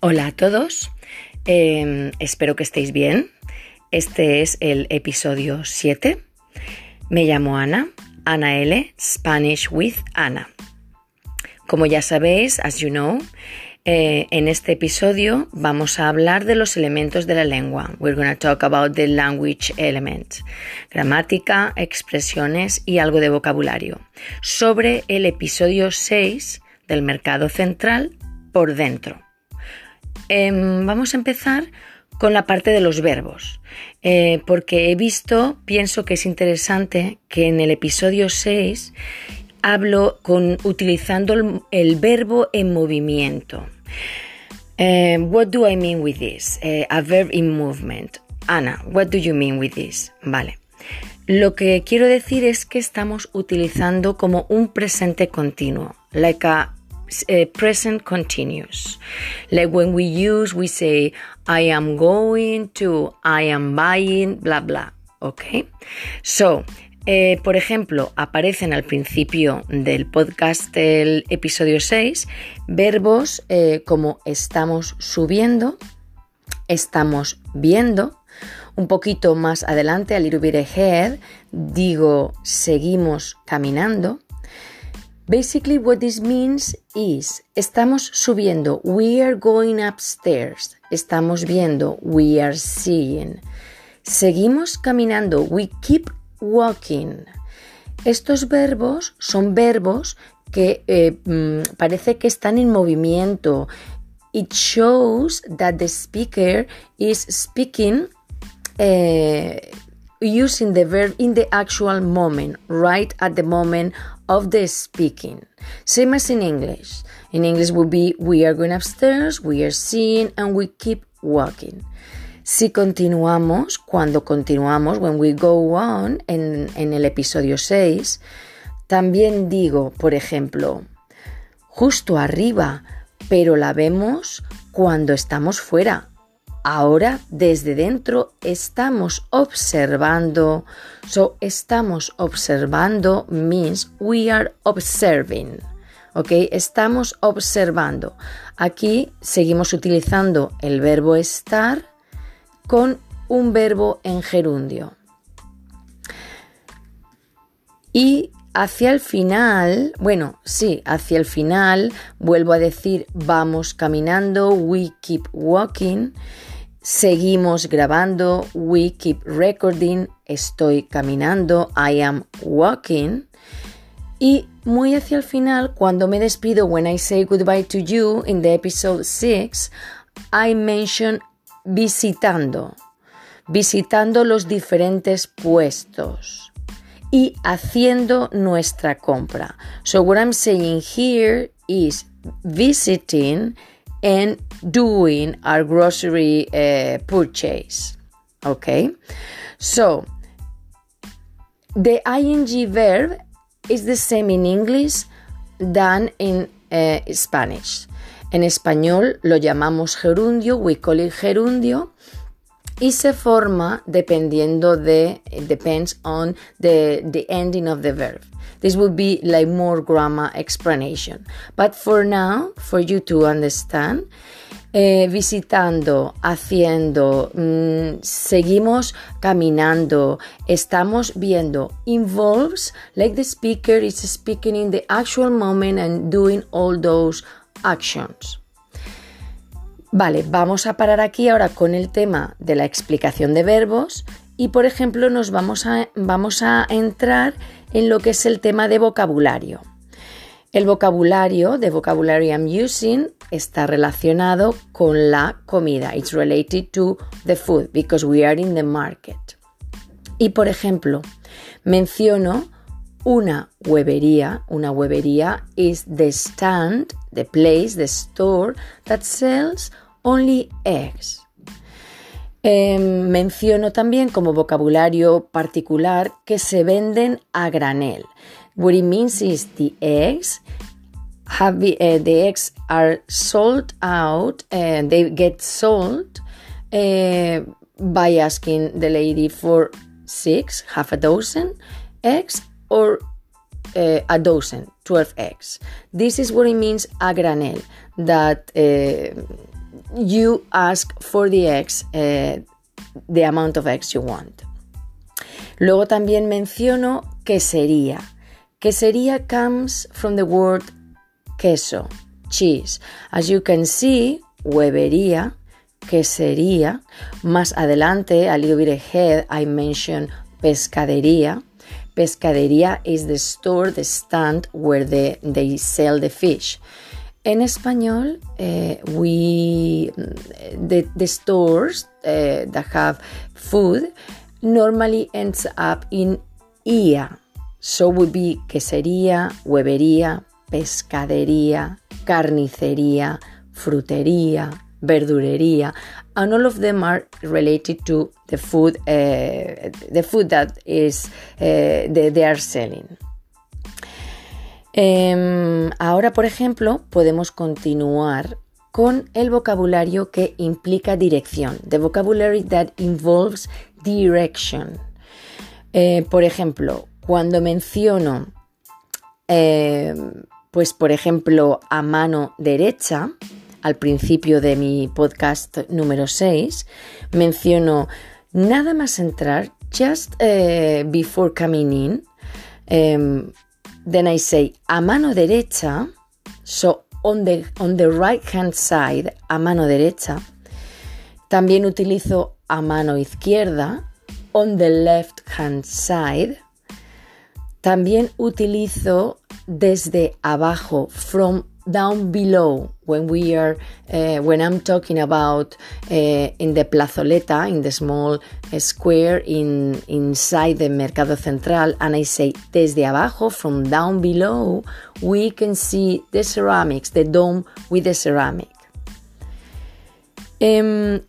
Hola a todos, eh, espero que estéis bien. Este es el episodio 7. Me llamo Ana, Ana L, Spanish with Ana. Como ya sabéis, as you know, eh, en este episodio vamos a hablar de los elementos de la lengua. We're going to talk about the language elements. Gramática, expresiones y algo de vocabulario. Sobre el episodio 6 del mercado central por dentro. Em, vamos a empezar con la parte de los verbos, eh, porque he visto, pienso que es interesante que en el episodio 6 hablo con, utilizando el, verbo en movimiento. Em, what do I mean with this? Eh, a verb in movement. Ana, what do you mean with this? Vale. Lo que quiero decir es que estamos utilizando como un presente continuo, like a uh, present continuous. Like when we use, we say, I am going to, I am buying, bla, bla. ¿Ok? So, eh, por ejemplo, aparecen al principio del podcast del episodio 6 verbos eh, como estamos subiendo, estamos viendo. Un poquito más adelante, a little bit ahead, digo seguimos caminando. Basically, what this means is, estamos subiendo, we are going upstairs, estamos viendo, we are seeing. Seguimos caminando, we keep walking. Estos verbos son verbos que eh, mm, parece que están en movimiento. It shows that the speaker is speaking uh, using the verb in the actual moment, right at the moment of the speaking. Same as in English. In English would be we are going upstairs, we are seeing, and we keep walking. Si continuamos, cuando continuamos, when we go on, en, en el episodio 6, también digo, por ejemplo, justo arriba, pero la vemos cuando estamos fuera. Ahora desde dentro estamos observando. So estamos observando means we are observing. ¿Ok? Estamos observando. Aquí seguimos utilizando el verbo estar con un verbo en gerundio. Y hacia el final, bueno, sí, hacia el final vuelvo a decir vamos caminando, we keep walking. Seguimos grabando, we keep recording, estoy caminando, I am walking. Y muy hacia el final, cuando me despido, when I say goodbye to you in the episode 6, I mention visitando, visitando los diferentes puestos. Y haciendo nuestra compra. So what I'm saying here is visiting and doing our grocery uh, purchase. Okay, so the ing verb is the same in English than in uh, Spanish. En español lo llamamos gerundio, we call it gerundio, y se forma dependiendo de, it depends on the, the ending of the verb. This would be like more grammar explanation. But for now, for you to understand, eh, visitando, haciendo, mm, seguimos caminando, estamos viendo, involves like the speaker is speaking in the actual moment and doing all those actions. Vale, vamos a parar aquí ahora con el tema de la explicación de verbos y por ejemplo nos vamos a, vamos a entrar en lo que es el tema de vocabulario. El vocabulario, de vocabulary I'm using, está relacionado con la comida. It's related to the food because we are in the market. Y por ejemplo, menciono una huevería. Una huevería is the stand, the place, the store that sells only eggs. Em, menciono también como vocabulario particular que se venden a granel. What it means is the eggs have uh, the eggs are sold out and they get sold uh, by asking the lady for six, half a dozen eggs or a dozen, 12 eggs. This is what it means a granel, that you ask for the eggs, uh, the amount of eggs you want. Luego también menciono quesería. Quesería comes from the word queso, cheese. As you can see, huevería, quesería. Más adelante, a little bit ahead, I mentioned pescadería. Pescadería is the store, the stand where they, they sell the fish. En español, uh, we the, the stores uh, that have food normally ends up in ia. So would be quesería, huevería, pescadería, carnicería, frutería, verdurería, and all of them are related to the food, uh, the food that is uh, they, they, are selling. Um, ahora, por ejemplo, podemos continuar con el vocabulario que implica dirección. The vocabulary that involves direction. Eh, por ejemplo, cuando menciono, eh, pues por ejemplo, a mano derecha, al principio de mi podcast número 6, menciono nada más entrar, just uh, before coming in, um, then I say a mano derecha, so on the, on the right hand side, a mano derecha. También utilizo a mano izquierda, on the left hand side. También utilizo desde abajo, from down below when we are uh, when i'm talking about uh, in the plazoleta in the small uh, square in inside the mercado central and i say desde abajo from down below we can see the ceramics the dome with the ceramic. Um,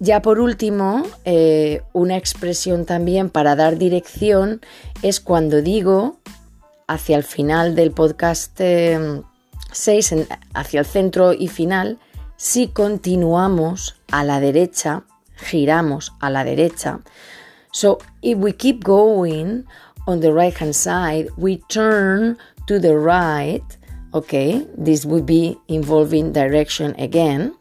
ya por último, eh, una expresión también para dar dirección es cuando digo hacia el final del podcast eh, 6 hacia el centro y final, si continuamos a la derecha, giramos a la derecha. So if we keep going on the right hand side, we turn to the right. Okay, this would be involving direction again.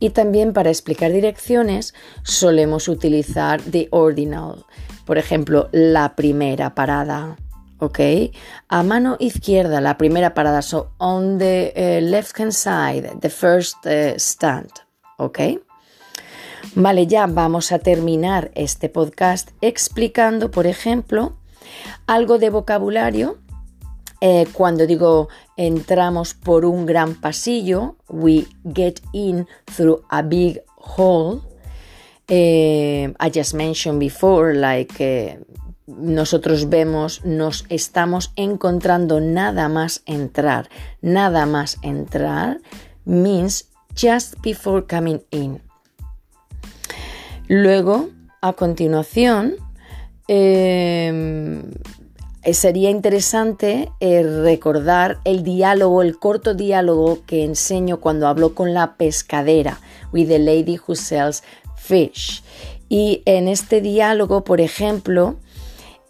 Y también para explicar direcciones solemos utilizar the ordinal. Por ejemplo, la primera parada ¿ok? A mano izquierda, la primera parada, so on the uh, left hand side, the first uh, stand. Vale, ya vamos a terminar este podcast explicando, por ejemplo, algo de vocabulario. Eh, cuando digo entramos por un gran pasillo, we get in through a big hall. Eh, I just mentioned before, like eh, nosotros vemos, nos estamos encontrando nada más entrar. Nada más entrar means just before coming in. Luego, a continuación, em, sería interesante eh, recordar el diálogo, el corto diálogo que enseño cuando hablo con la pescadera, with the lady who sells fish. Y en este diálogo, por ejemplo,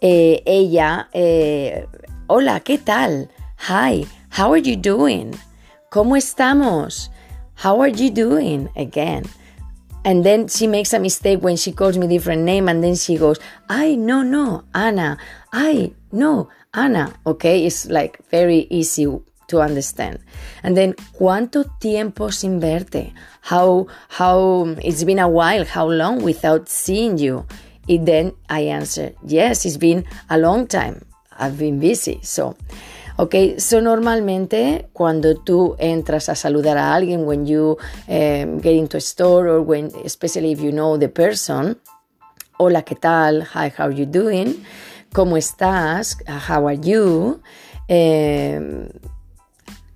eh, ella, eh, hola, ¿qué tal? Hi, how are you doing? ¿Cómo estamos? How are you doing? Again. And then she makes a mistake when she calls me different name and then she goes, ay, no, no, Ana. Ay, no, Ana. Okay, it's like very easy to understand. And then, ¿cuánto tiempo sin verte? How, how, it's been a while, how long without seeing you? Y then I answer, yes, it's been a long time. I've been busy. So, ok, so normalmente cuando tú entras a saludar a alguien, when you um, get into a store or when, especially if you know the person, hola, ¿qué tal? Hi, how are you doing? ¿Cómo estás? How are you? Um,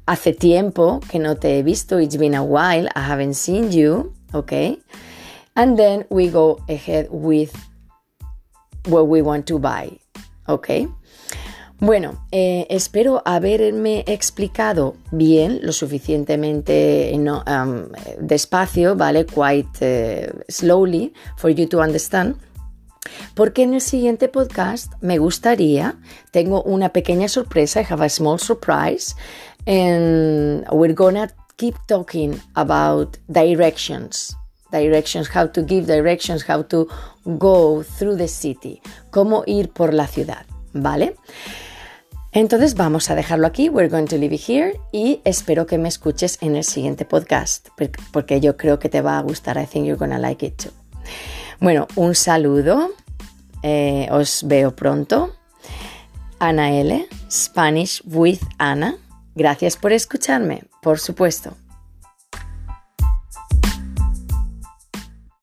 hace tiempo que no te he visto. It's been a while. I haven't seen you. Okay. And then we go ahead with what we want to buy. ¿Ok? Bueno, eh, espero haberme explicado bien, lo suficientemente um, despacio, ¿vale? Quite uh, slowly for you to understand. Porque en el siguiente podcast me gustaría, tengo una pequeña sorpresa, I have a small surprise, and we're gonna keep talking about directions. Directions, how to give directions, how to go through the city, cómo ir por la ciudad, ¿vale? Entonces vamos a dejarlo aquí, we're going to leave it here y espero que me escuches en el siguiente podcast porque yo creo que te va a gustar, I think you're gonna like it too. Bueno, un saludo, eh, os veo pronto. Ana L, Spanish with Ana. Gracias por escucharme, por supuesto.